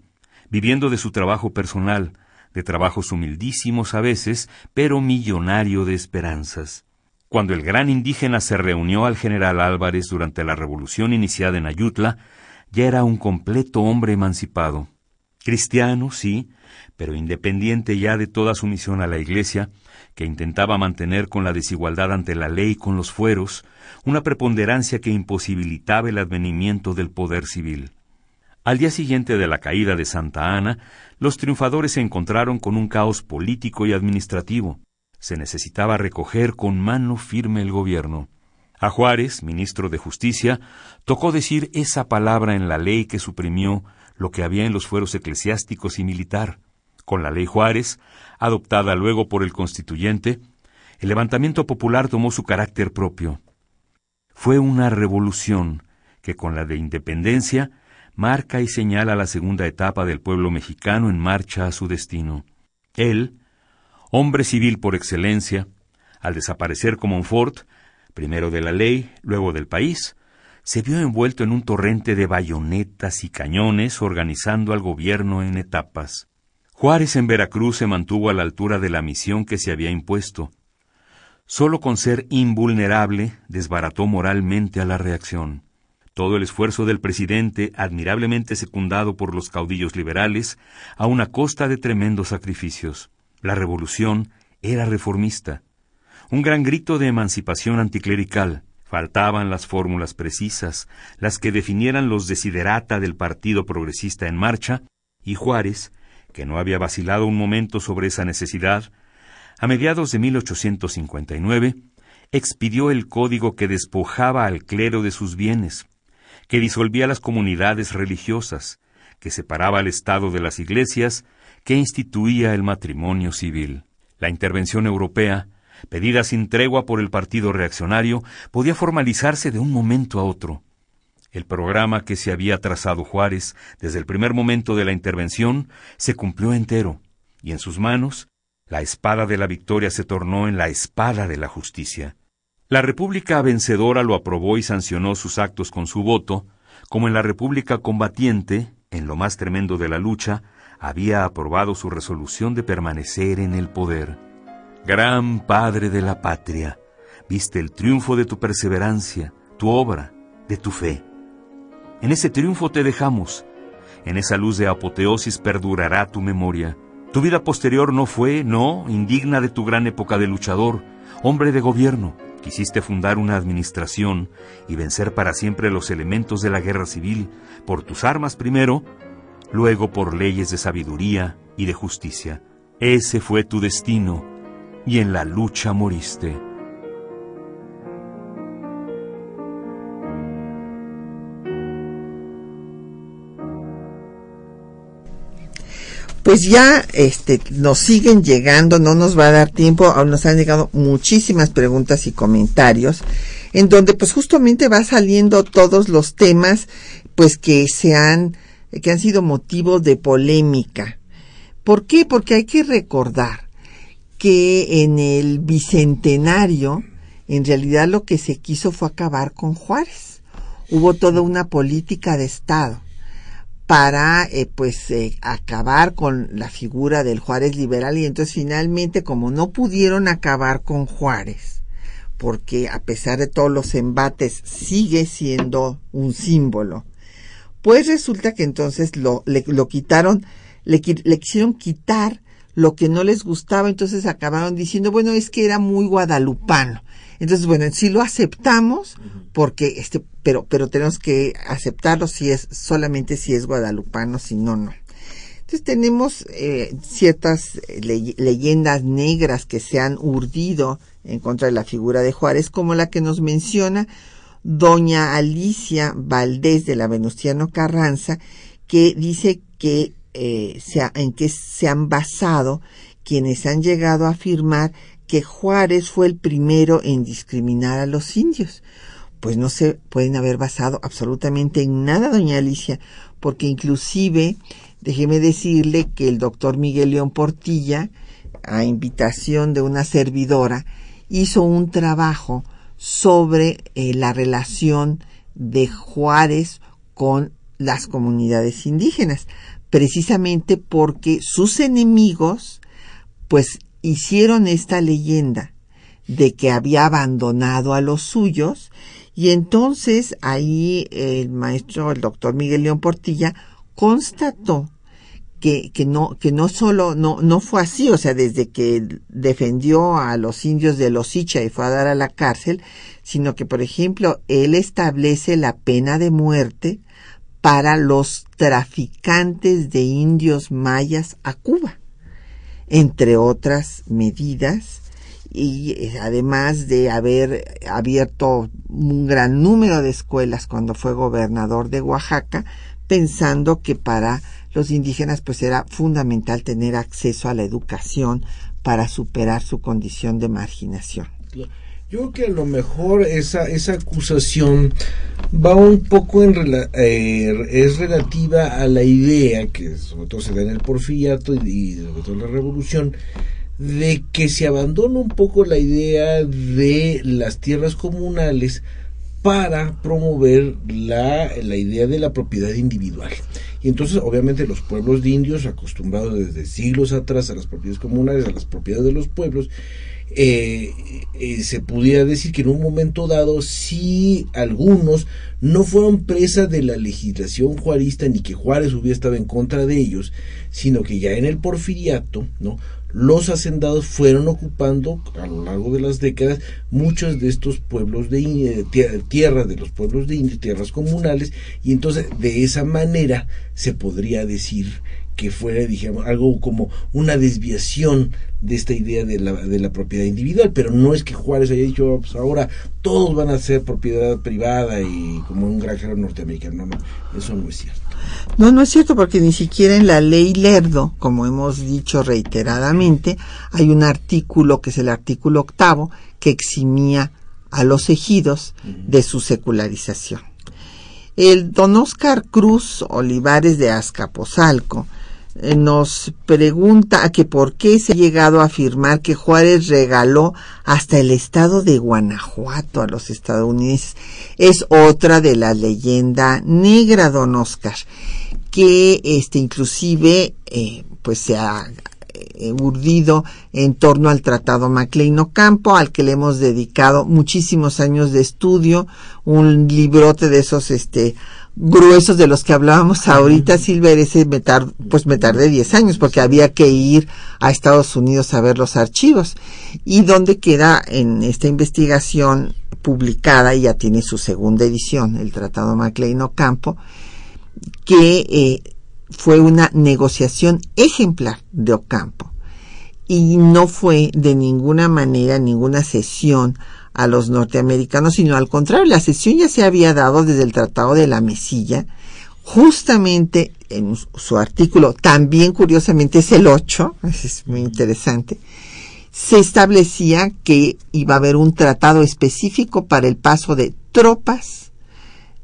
viviendo de su trabajo personal, de trabajos humildísimos a veces, pero millonario de esperanzas. Cuando el gran indígena se reunió al general Álvarez durante la revolución iniciada en Ayutla, ya era un completo hombre emancipado. Cristiano, sí, pero independiente ya de toda sumisión a la Iglesia, que intentaba mantener con la desigualdad ante la ley con los fueros una preponderancia que imposibilitaba el advenimiento del poder civil. Al día siguiente de la caída de Santa Ana, los triunfadores se encontraron con un caos político y administrativo. Se necesitaba recoger con mano firme el gobierno. A Juárez, ministro de Justicia, tocó decir esa palabra en la ley que suprimió lo que había en los fueros eclesiásticos y militar. Con la ley Juárez, adoptada luego por el constituyente, el levantamiento popular tomó su carácter propio. Fue una revolución que con la de independencia marca y señala la segunda etapa del pueblo mexicano en marcha a su destino. Él, hombre civil por excelencia, al desaparecer como un fort, primero de la ley, luego del país, se vio envuelto en un torrente de bayonetas y cañones organizando al gobierno en etapas. Juárez en Veracruz se mantuvo a la altura de la misión que se había impuesto. Solo con ser invulnerable desbarató moralmente a la reacción. Todo el esfuerzo del presidente, admirablemente secundado por los caudillos liberales, a una costa de tremendos sacrificios. La revolución era reformista. Un gran grito de emancipación anticlerical. Faltaban las fórmulas precisas, las que definieran los desiderata del Partido Progresista en marcha, y Juárez, que no había vacilado un momento sobre esa necesidad, a mediados de 1859, expidió el código que despojaba al clero de sus bienes, que disolvía las comunidades religiosas, que separaba al Estado de las iglesias, que instituía el matrimonio civil. La intervención europea, pedida sin tregua por el Partido Reaccionario, podía formalizarse de un momento a otro. El programa que se había trazado Juárez desde el primer momento de la intervención se cumplió entero, y en sus manos la espada de la victoria se tornó en la espada de la justicia. La República vencedora lo aprobó y sancionó sus actos con su voto, como en la República combatiente, en lo más tremendo de la lucha, había aprobado su resolución de permanecer en el poder. Gran Padre de la Patria, viste el triunfo de tu perseverancia, tu obra, de tu fe. En ese triunfo te dejamos, en esa luz de apoteosis perdurará tu memoria. Tu vida posterior no fue, no, indigna de tu gran época de luchador, hombre de gobierno, Quisiste fundar una administración y vencer para siempre los elementos de la guerra civil, por tus armas primero, luego por leyes de sabiduría y de justicia. Ese fue tu destino, y en la lucha moriste. Pues ya este nos siguen llegando, no nos va a dar tiempo, aún nos han llegado muchísimas preguntas y comentarios en donde pues justamente va saliendo todos los temas pues que se han que han sido motivo de polémica. ¿Por qué? Porque hay que recordar que en el bicentenario en realidad lo que se quiso fue acabar con Juárez. Hubo toda una política de Estado para eh, pues eh, acabar con la figura del Juárez liberal. Y entonces finalmente como no pudieron acabar con Juárez porque a pesar de todos los embates sigue siendo un símbolo pues resulta que entonces lo, le, lo quitaron le, le quisieron quitar lo que no les gustaba entonces acabaron diciendo bueno es que era muy guadalupano entonces, bueno, sí lo aceptamos porque este, pero, pero tenemos que aceptarlo si es solamente si es guadalupano, si no, no. Entonces tenemos eh, ciertas eh, leyendas negras que se han urdido en contra de la figura de Juárez, como la que nos menciona doña Alicia Valdés de la Venustiano Carranza, que dice que eh, en que se han basado quienes han llegado a afirmar que Juárez fue el primero en discriminar a los indios. Pues no se pueden haber basado absolutamente en nada, doña Alicia, porque inclusive, déjeme decirle que el doctor Miguel León Portilla, a invitación de una servidora, hizo un trabajo sobre eh, la relación de Juárez con las comunidades indígenas, precisamente porque sus enemigos pues hicieron esta leyenda de que había abandonado a los suyos y entonces ahí el maestro, el doctor Miguel León Portilla, constató que, que, no, que no solo, no, no fue así, o sea, desde que defendió a los indios de Losicha y fue a dar a la cárcel, sino que, por ejemplo, él establece la pena de muerte para los traficantes de indios mayas a Cuba, entre otras medidas, y eh, además de haber abierto un gran número de escuelas cuando fue gobernador de Oaxaca, pensando que para los indígenas pues era fundamental tener acceso a la educación para superar su condición de marginación. Yo creo que a lo mejor esa, esa acusación va un poco en eh, es relativa a la idea que sobre todo se da en el porfiriato y, y sobre todo en la revolución de que se abandona un poco la idea de las tierras comunales para promover la, la idea de la propiedad individual. Y entonces, obviamente, los pueblos de indios, acostumbrados desde siglos atrás a las propiedades comunales, a las propiedades de los pueblos, eh, eh, se pudiera decir que en un momento dado si algunos no fueron presa de la legislación juarista ni que Juárez hubiera estado en contra de ellos, sino que ya en el porfiriato, ¿no? los hacendados fueron ocupando a lo largo de las décadas muchos de estos pueblos de eh, tierras de los pueblos de indios, tierras comunales, y entonces de esa manera se podría decir que fuera, digamos, algo como una desviación de esta idea de la, de la propiedad individual, pero no es que Juárez haya dicho, oh, pues ahora todos van a ser propiedad privada y como un granjero norteamericano, no, eso no es cierto. No, no es cierto porque ni siquiera en la ley Lerdo, como hemos dicho reiteradamente, hay un artículo que es el artículo octavo que eximía a los ejidos de su secularización. El don Oscar Cruz Olivares de Azcapotzalco nos pregunta que por qué se ha llegado a afirmar que Juárez regaló hasta el estado de Guanajuato a los estadounidenses. Es otra de la leyenda negra, don Oscar, que este inclusive eh, pues se ha eh, urdido en torno al Tratado Maclean Ocampo, al que le hemos dedicado muchísimos años de estudio, un librote de esos este gruesos de los que hablábamos ahorita, Silver, ese me pues me tardé 10 años porque había que ir a Estados Unidos a ver los archivos. Y donde queda en esta investigación publicada, y ya tiene su segunda edición, el Tratado Maclean Ocampo, que eh, fue una negociación ejemplar de Ocampo. Y no fue de ninguna manera ninguna sesión a los norteamericanos, sino al contrario, la sesión ya se había dado desde el Tratado de la Mesilla, justamente en su artículo, también curiosamente es el 8, es muy interesante, se establecía que iba a haber un tratado específico para el paso de tropas,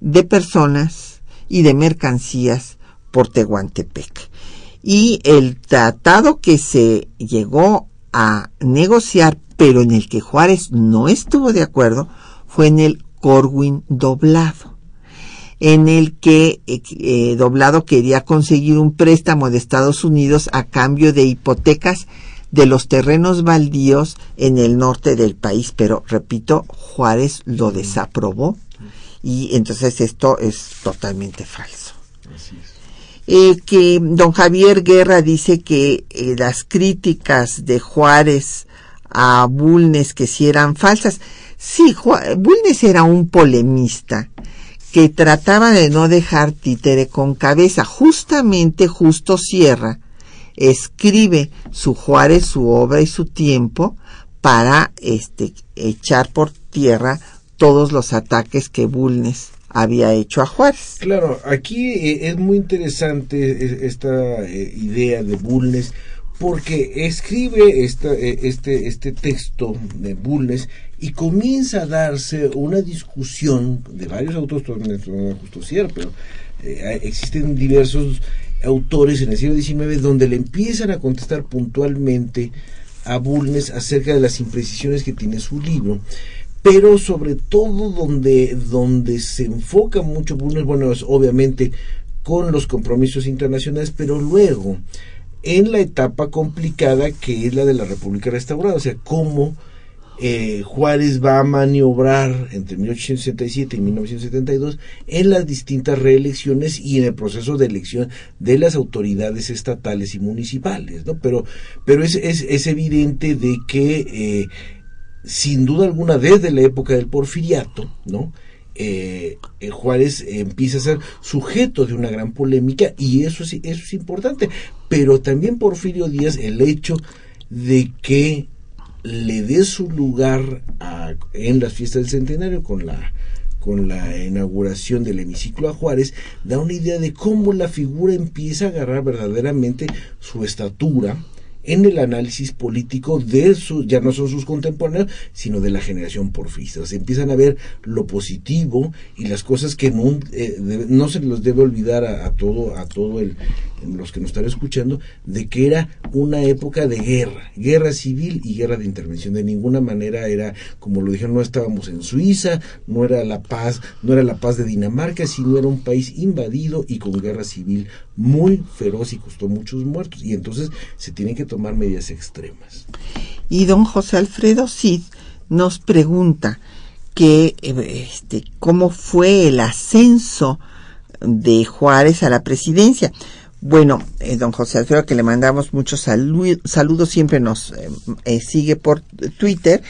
de personas y de mercancías por Tehuantepec. Y el tratado que se llegó a negociar pero en el que Juárez no estuvo de acuerdo fue en el Corwin doblado, en el que eh, eh, doblado quería conseguir un préstamo de Estados Unidos a cambio de hipotecas de los terrenos baldíos en el norte del país, pero repito, Juárez lo desaprobó y entonces esto es totalmente falso. Eh, que don Javier Guerra dice que las críticas de Juárez a Bulnes que si eran falsas. Sí, Bulnes era un polemista que trataba de no dejar títere con cabeza. Justamente Justo Sierra escribe su Juárez, su obra y su tiempo para este, echar por tierra todos los ataques que Bulnes había hecho a Juárez. Claro, aquí eh, es muy interesante eh, esta eh, idea de Bulnes porque escribe eh, este, este texto de Bulnes y comienza a darse una discusión de varios autores, no justo cierto, pero eh, existen diversos autores en el siglo XIX donde le empiezan a contestar puntualmente a Bulnes acerca de las imprecisiones que tiene su libro pero sobre todo donde, donde se enfoca mucho Bulnes, bueno, es obviamente con los compromisos internacionales, pero luego en la etapa complicada que es la de la República Restaurada, o sea, cómo eh, Juárez va a maniobrar entre 1867 y 1972 en las distintas reelecciones y en el proceso de elección de las autoridades estatales y municipales, ¿no? Pero, pero es, es, evidente de que, eh, sin duda alguna, desde la época del porfiriato, ¿no? Eh, eh, Juárez empieza a ser sujeto de una gran polémica y eso es, eso es importante. Pero también Porfirio Díaz, el hecho de que le dé su lugar en las fiestas del centenario con la con la inauguración del hemiciclo a Juárez, da una idea de cómo la figura empieza a agarrar verdaderamente su estatura, en el análisis político de su, ya no son sus contemporáneos, sino de la generación porfista. Se empiezan a ver lo positivo y las cosas que no, eh, no se los debe olvidar a, todo, a todo el, los que nos están escuchando, de que era una época de guerra, guerra civil y guerra de intervención. De ninguna manera era, como lo dijeron, no estábamos en Suiza, no era la paz, no era la paz de Dinamarca, sino era un país invadido y con guerra civil muy feroz y costó muchos muertos. Y entonces se tienen que tomar medidas extremas. Y don José Alfredo Cid nos pregunta que este, cómo fue el ascenso de Juárez a la presidencia. Bueno, eh, don José Alfredo, que le mandamos muchos saludos, siempre nos eh, eh, sigue por Twitter.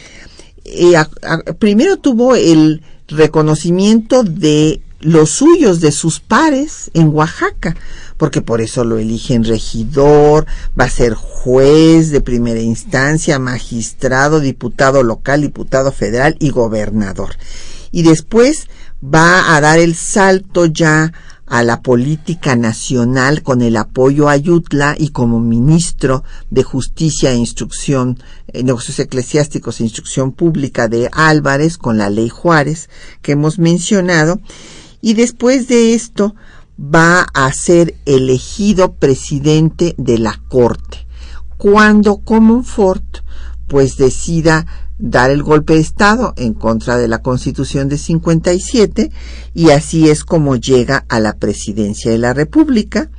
primero tuvo el reconocimiento de los suyos, de sus pares en Oaxaca, porque por eso lo eligen regidor, va a ser juez de primera instancia, magistrado, diputado local, diputado federal y gobernador. Y después va a dar el salto ya a la política nacional con el apoyo a Yutla y como ministro de Justicia e Instrucción, eh, Negocios Eclesiásticos e Instrucción Pública de Álvarez con la ley Juárez que hemos mencionado. Y después de esto va a ser elegido presidente de la Corte, cuando Comonfort pues decida dar el golpe de Estado en contra de la Constitución de 57 y así es como llega a la presidencia de la República.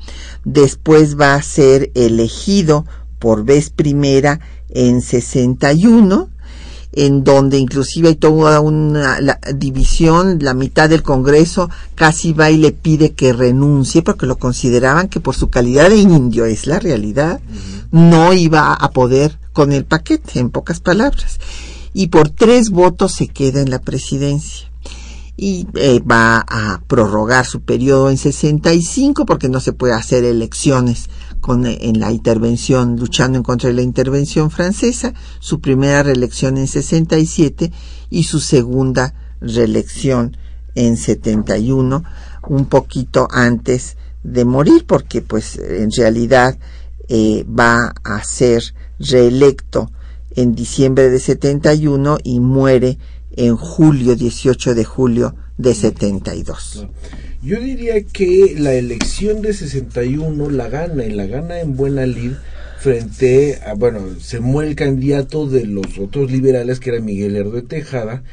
Después va a ser elegido por vez primera en 61 en donde inclusive hay toda una división, la mitad del Congreso casi va y le pide que renuncie porque lo consideraban que por su calidad de indio, es la realidad, no iba a poder con el paquete, en pocas palabras. Y por tres votos se queda en la presidencia. Y eh, va a prorrogar su periodo en 65 porque no se puede hacer elecciones con, eh, en la intervención, luchando en contra de la intervención francesa, su primera reelección en 67 y su segunda reelección en 71, un poquito antes de morir, porque pues en realidad eh, va a ser reelecto en diciembre de 71 y muere en julio, 18 de julio de 72. Yo diría que la elección de 61 la gana y la gana en buena lid frente a, bueno, se muere el candidato de los otros liberales que era Miguel Herdo Tejada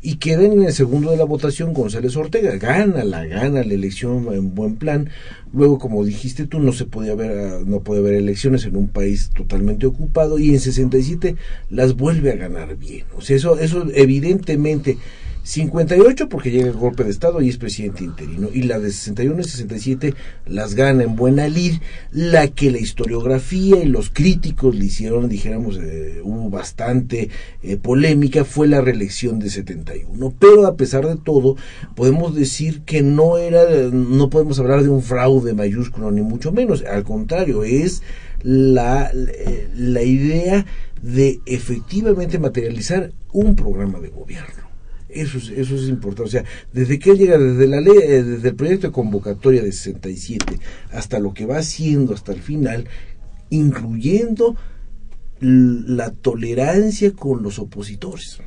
y queda en el segundo de la votación González Ortega. Gana la gana la elección en buen plan. Luego, como dijiste tú, no se podía haber, no puede haber elecciones en un país totalmente ocupado y en 67 las vuelve a ganar bien. O sea, eso, eso evidentemente 58 porque llega el golpe de Estado y es presidente interino. Y la de 61 y 67 las gana en buena lid. La que la historiografía y los críticos le hicieron, dijéramos, eh, hubo bastante eh, polémica, fue la reelección de 71. Pero a pesar de todo, podemos decir que no era, no podemos hablar de un fraude mayúsculo, ni mucho menos. Al contrario, es la, la idea de efectivamente materializar un programa de gobierno. Eso es, eso es importante. O sea, desde que él llega, desde la ley, eh, desde el proyecto de convocatoria de 67 hasta lo que va haciendo hasta el final, incluyendo la tolerancia con los opositores.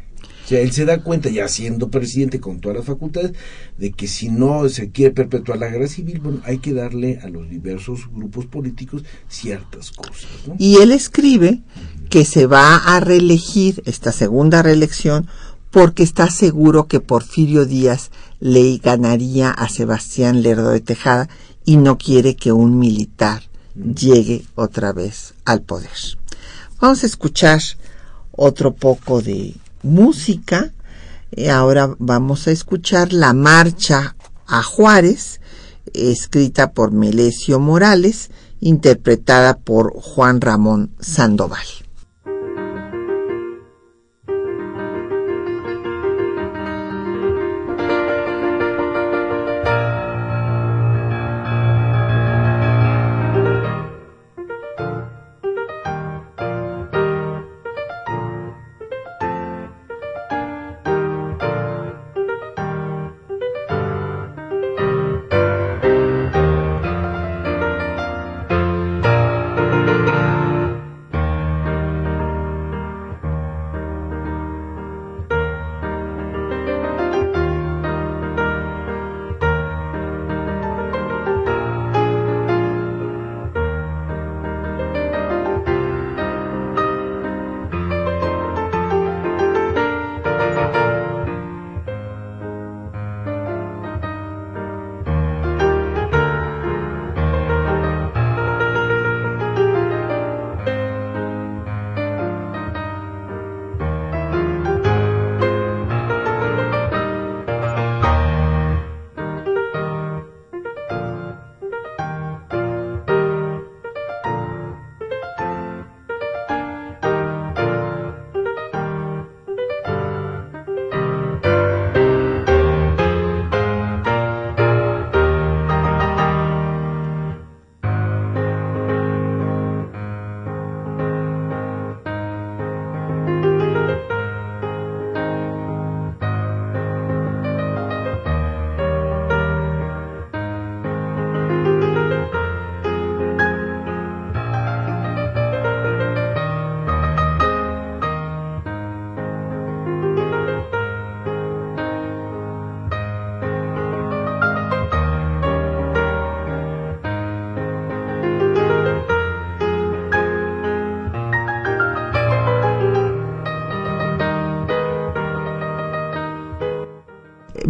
O sea, él se da cuenta, ya siendo presidente con todas las facultades, de que si no se quiere perpetuar la guerra civil, bueno, hay que darle a los diversos grupos políticos ciertas cosas. Y él escribe que se va a reelegir, esta segunda reelección, porque está seguro que Porfirio Díaz le ganaría a Sebastián Lerdo de Tejada y no quiere que un militar llegue otra vez al poder. Vamos a escuchar otro poco de música. Eh, ahora vamos a escuchar la marcha a Juárez, escrita por Melesio Morales, interpretada por Juan Ramón Sandoval.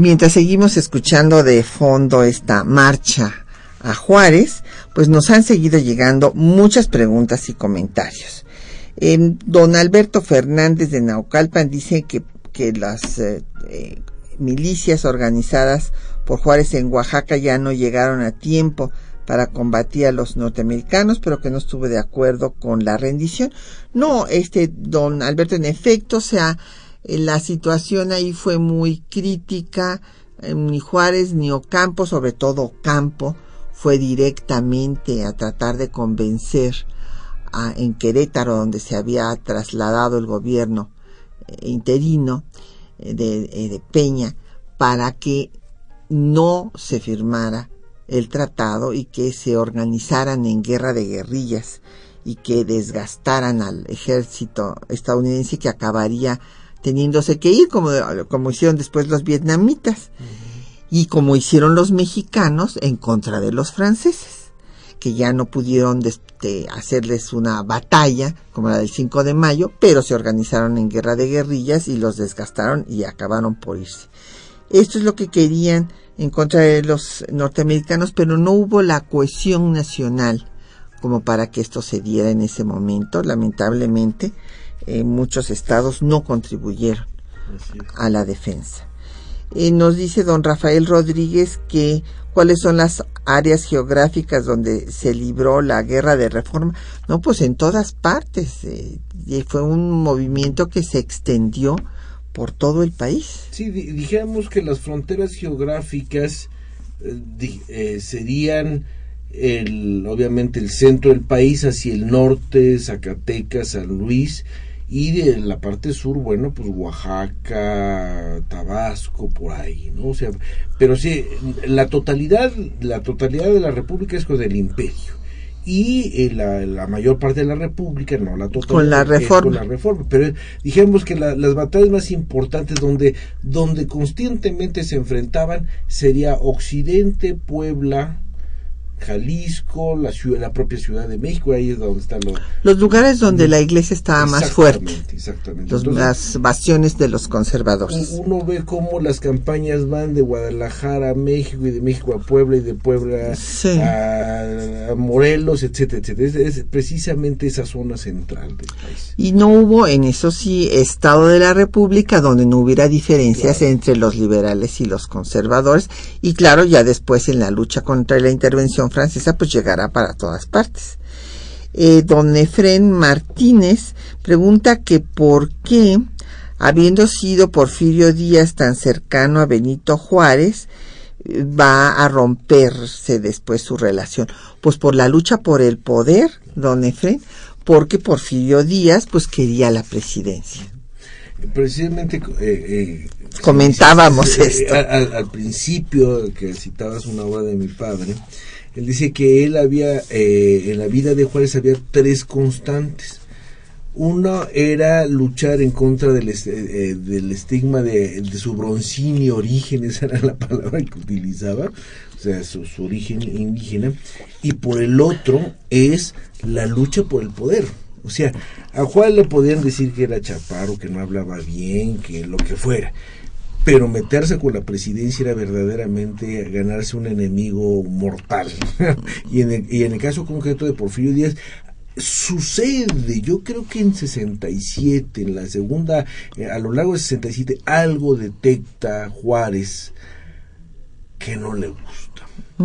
Mientras seguimos escuchando de fondo esta marcha a Juárez, pues nos han seguido llegando muchas preguntas y comentarios. don Alberto Fernández de Naucalpan dice que, que las eh, eh, milicias organizadas por Juárez en Oaxaca ya no llegaron a tiempo para combatir a los norteamericanos, pero que no estuvo de acuerdo con la rendición. No, este don Alberto, en efecto, se ha la situación ahí fue muy crítica, eh, ni Juárez ni Ocampo, sobre todo Ocampo, fue directamente a tratar de convencer a, en Querétaro, donde se había trasladado el gobierno eh, interino de, de Peña, para que no se firmara el tratado y que se organizaran en guerra de guerrillas y que desgastaran al ejército estadounidense que acabaría teniéndose que ir, como, como hicieron después los vietnamitas y como hicieron los mexicanos en contra de los franceses, que ya no pudieron hacerles una batalla como la del 5 de mayo, pero se organizaron en guerra de guerrillas y los desgastaron y acabaron por irse. Esto es lo que querían en contra de los norteamericanos, pero no hubo la cohesión nacional como para que esto se diera en ese momento, lamentablemente muchos estados no contribuyeron a la defensa. Eh, nos dice don Rafael Rodríguez que cuáles son las áreas geográficas donde se libró la guerra de reforma. No, pues en todas partes. Eh, y fue un movimiento que se extendió por todo el país. Sí, dijéramos que las fronteras geográficas eh, serían el, obviamente el centro del país hacia el norte, Zacatecas, San Luis, y de la parte sur, bueno, pues Oaxaca, Tabasco, por ahí, ¿no? O sea, pero sí, la totalidad, la totalidad de la República es con el imperio. Y eh, la, mayor parte de la República, no la totalidad, con la reforma. Con la reforma. Pero dijimos que las batallas más importantes donde, donde constantemente se enfrentaban sería Occidente, Puebla, Jalisco, la ciudad, la propia Ciudad de México, ahí es donde están los, Los lugares donde la iglesia estaba más fuerte, Exactamente, los- Entonces, las bastiones de los conservadores. uno ve cómo las campañas van de Guadalajara a México y de México a Puebla y de Puebla Sí. a, a Morelos, etcétera, etcétera. Es, es precisamente esa zona central del país. Y no hubo, en eso sí, Estado de la República donde no hubiera diferencias Claro. entre los liberales y los conservadores. Y claro, ya después en la lucha contra la intervención francesa, pues llegará para todas partes. Eh, don Efren Martínez pregunta que por qué, habiendo sido Porfirio Díaz tan cercano a Benito Juárez, va a romperse después su relación. Pues por la lucha por el poder, don Efren, porque Porfirio Díaz pues quería la presidencia. Precisamente eh, eh, Comentábamos esto. Al- al principio que citabas una obra de mi padre, él dice que él había, eh, en la vida de Juárez había tres constantes. Uno era luchar en contra del, est- eh, del estigma de, su broncíneo origen, esa era la palabra que utilizaba, o sea, su, su origen indígena, y por el otro es la lucha por el poder. O sea, a Juárez le podían decir que era chaparro, que no hablaba bien, que lo que fuera. Pero meterse con la presidencia era verdaderamente ganarse un enemigo mortal. y, en el, y en el caso concreto de Porfirio Díaz, sucede, yo creo que en 67, en la segunda, eh, a lo largo de 67, algo detecta Juárez que no le gusta.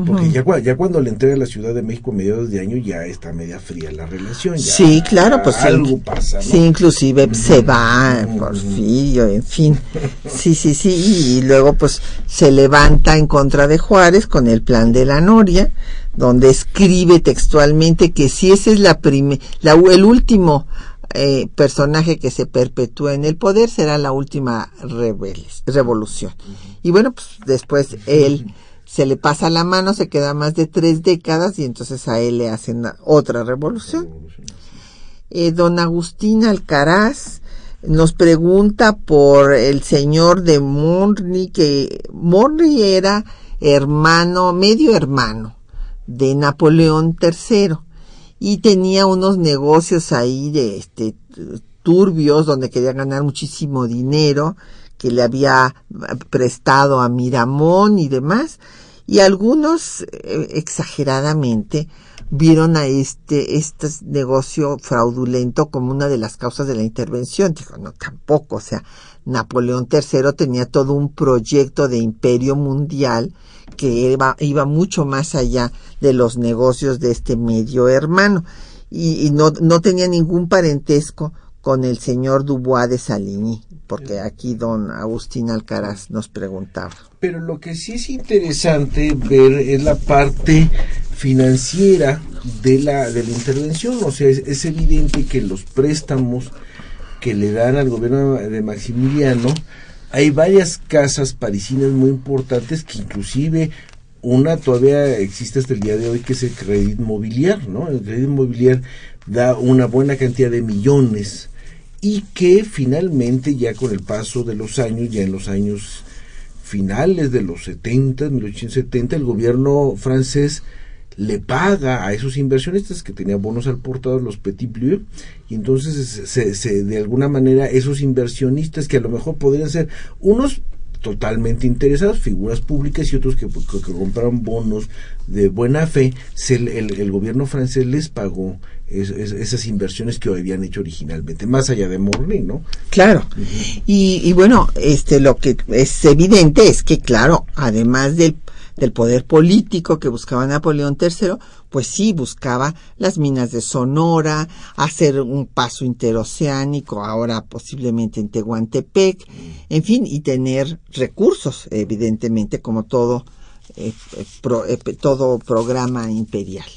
Porque ya, cua- ya cuando le entrega la Ciudad de México a mediados de año ya está media fría la relación. ya Sí, claro, pues sí. algo pasa, ¿no? Sí, inclusive se va. Porfirio, en fin. Sí, sí, sí. Y, luego pues se levanta en contra de Juárez con el plan de la Noria, donde escribe textualmente que si ese es la prime, la, el último eh, personaje que se perpetúa en el poder, será la última rebeles- revolución. Y bueno, pues después él se le pasa la mano, se queda más de tres décadas y entonces a él le hacen otra revolución. Eh, don Agustín Alcaraz nos pregunta por el señor de Morny, que Morny era hermano, medio hermano de Napoleón III y tenía unos negocios ahí de este turbios donde quería ganar muchísimo dinero que le había prestado a Miramón y demás y algunos eh, exageradamente vieron a este este negocio fraudulento como una de las causas de la intervención. Dijo no tampoco o sea Napoleón III tenía todo un proyecto de imperio mundial que iba, iba mucho más allá de los negocios de este medio hermano. Y, y no, no tenía ningún parentesco con el señor Dubois de Saligny, porque aquí don Agustín Alcaraz nos preguntaba. Pero lo que sí es interesante ver es la parte financiera de la, de la intervención. O sea, es, evidente que los préstamos que le dan al gobierno de Maximiliano, hay varias casas parisinas muy importantes que inclusive una todavía existe hasta el día de hoy que es el Credit Mobiliar, ¿no? El Credit Mobiliar da una buena cantidad de millones y que finalmente ya con el paso de los años, ya en los años finales de los 70, 1870, el gobierno francés le paga a esos inversionistas que tenían bonos al portador, los Petit Bleu, y entonces se, se, de alguna manera esos inversionistas que a lo mejor podrían ser unos totalmente interesados, figuras públicas y otros que, que, que compraron bonos de buena fe, se, el, el, gobierno francés les pagó es, es, esas inversiones que habían hecho originalmente, más allá de Morny, ¿no? Claro. Uh -huh. y, y bueno, este lo que es evidente es que, claro, además del del poder político que buscaba Napoleón III, pues sí buscaba las minas de Sonora, hacer un paso interoceánico, ahora posiblemente en Tehuantepec, en fin, y tener recursos, evidentemente, como todo, eh, pro, eh, todo programa imperial.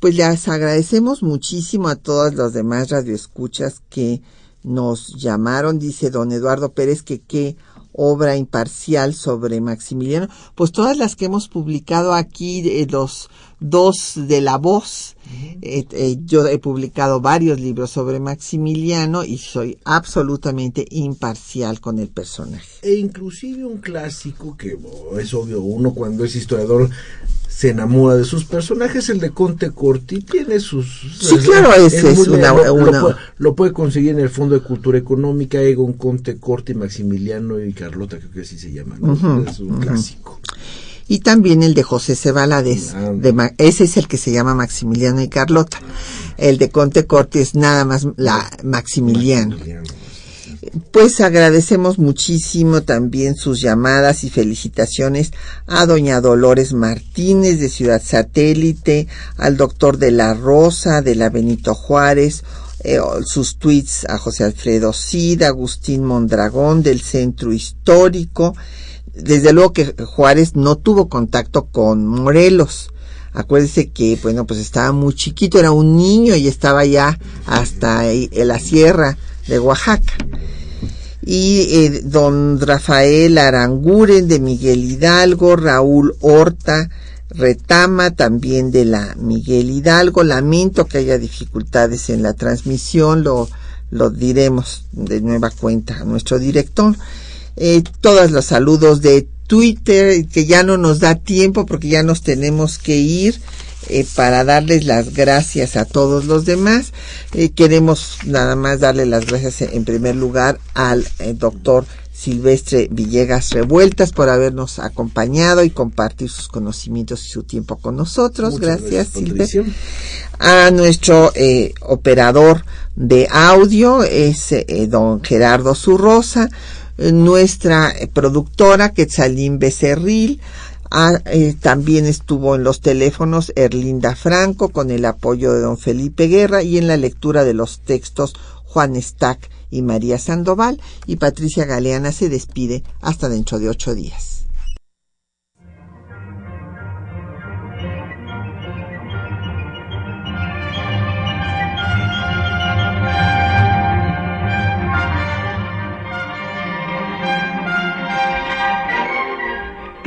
Pues les agradecemos muchísimo a todos los demás radioescuchas que nos llamaron, dice don Eduardo Pérez, que qué obra imparcial sobre Maximiliano, pues todas las que hemos publicado aquí, eh, los dos de la voz, eh, eh, yo he publicado varios libros sobre Maximiliano y soy absolutamente imparcial con el personaje. E inclusive un clásico que oh, es obvio, uno cuando es historiador se enamora de sus personajes. El de Conte Corti tiene sus... Sí, claro, ese es, una... Lo, puede, conseguir en el Fondo de Cultura Económica, Egon Conte Corti, Maximiliano y Carlota, creo que así se llama. es un clásico y también el de José Cebalades. De, ese es el que se llama Maximiliano y Carlota. El de Conte Corti es nada más la Maximiliano. Pues agradecemos muchísimo también sus llamadas y felicitaciones a doña Dolores Martínez de Ciudad Satélite, al doctor de la Rosa de la Benito Juárez, eh, sus tweets a José Alfredo Cid, Agustín Mondragón del Centro Histórico, desde luego que Juárez no tuvo contacto con Morelos. Acuérdese que, bueno, pues estaba muy chiquito, era un niño y estaba ya hasta en la sierra de Oaxaca. Y eh, don Rafael Aranguren de Miguel Hidalgo, Raúl Horta, Retama también de la Miguel Hidalgo. Lamento que haya dificultades en la transmisión, lo, lo diremos de nueva cuenta a nuestro director eh, todos los saludos de Twitter, que ya no nos da tiempo porque ya nos tenemos que ir. Eh, para darles las gracias a todos los demás. Eh, queremos nada más darle las gracias en primer lugar al eh, doctor Silvestre Villegas Revueltas por habernos acompañado y compartir sus conocimientos y su tiempo con nosotros. gracias, Silvestre. A nuestro operador de audio es don Gerardo Zurrosa nuestra productora Quetzalín Becerril, ah, eh, también estuvo en los teléfonos Erlinda Franco con el apoyo de don Felipe Guerra y en la lectura de los textos Juan Stack y María Sandoval y Patricia Galeana se despide hasta dentro de ocho días.